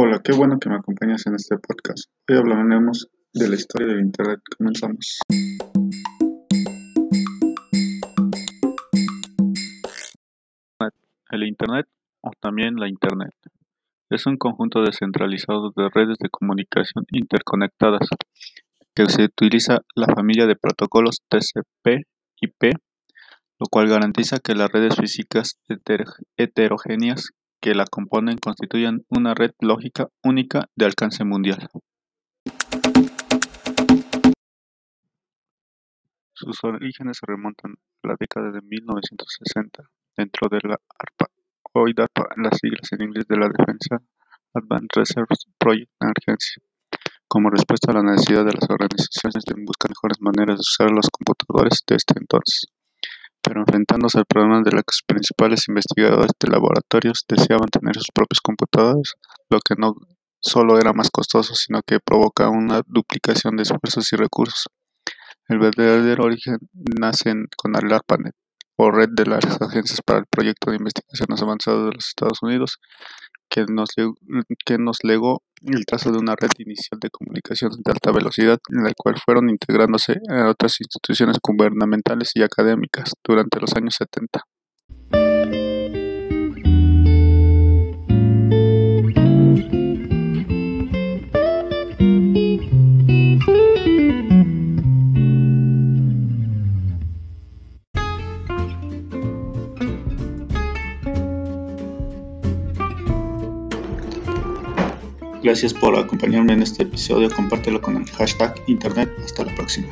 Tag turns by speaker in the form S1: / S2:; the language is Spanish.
S1: Hola, qué bueno que me acompañas en este podcast. Hoy hablaremos de la historia del Internet. Comenzamos.
S2: El Internet, o también la Internet, es un conjunto descentralizado de redes de comunicación interconectadas que se utiliza la familia de protocolos TCP/IP, lo cual garantiza que las redes físicas heterogéneas que la componen constituyen una red lógica única de alcance mundial. Sus orígenes se remontan a la década de 1960, dentro de la ARPA, hoy DARPA, las siglas en inglés de la Defensa Advanced Reserve Project Agency, como respuesta a la necesidad de las organizaciones de buscar mejores maneras de usar los computadores de este entonces pero enfrentándose al problema de que los principales investigadores de laboratorios deseaban tener sus propios computadores, lo que no solo era más costoso, sino que provoca una duplicación de esfuerzos y recursos. El verdadero origen nace con ARPANET, o Red de las Agencias para el Proyecto de Investigaciones Avanzadas de los Estados Unidos, que nos, legó el trazo de una red inicial de comunicaciones de alta velocidad en la cual fueron integrándose otras instituciones gubernamentales y académicas durante los años 70.
S1: Gracias por acompañarme en este episodio. Compártelo con el hashtag Internet. Hasta la próxima.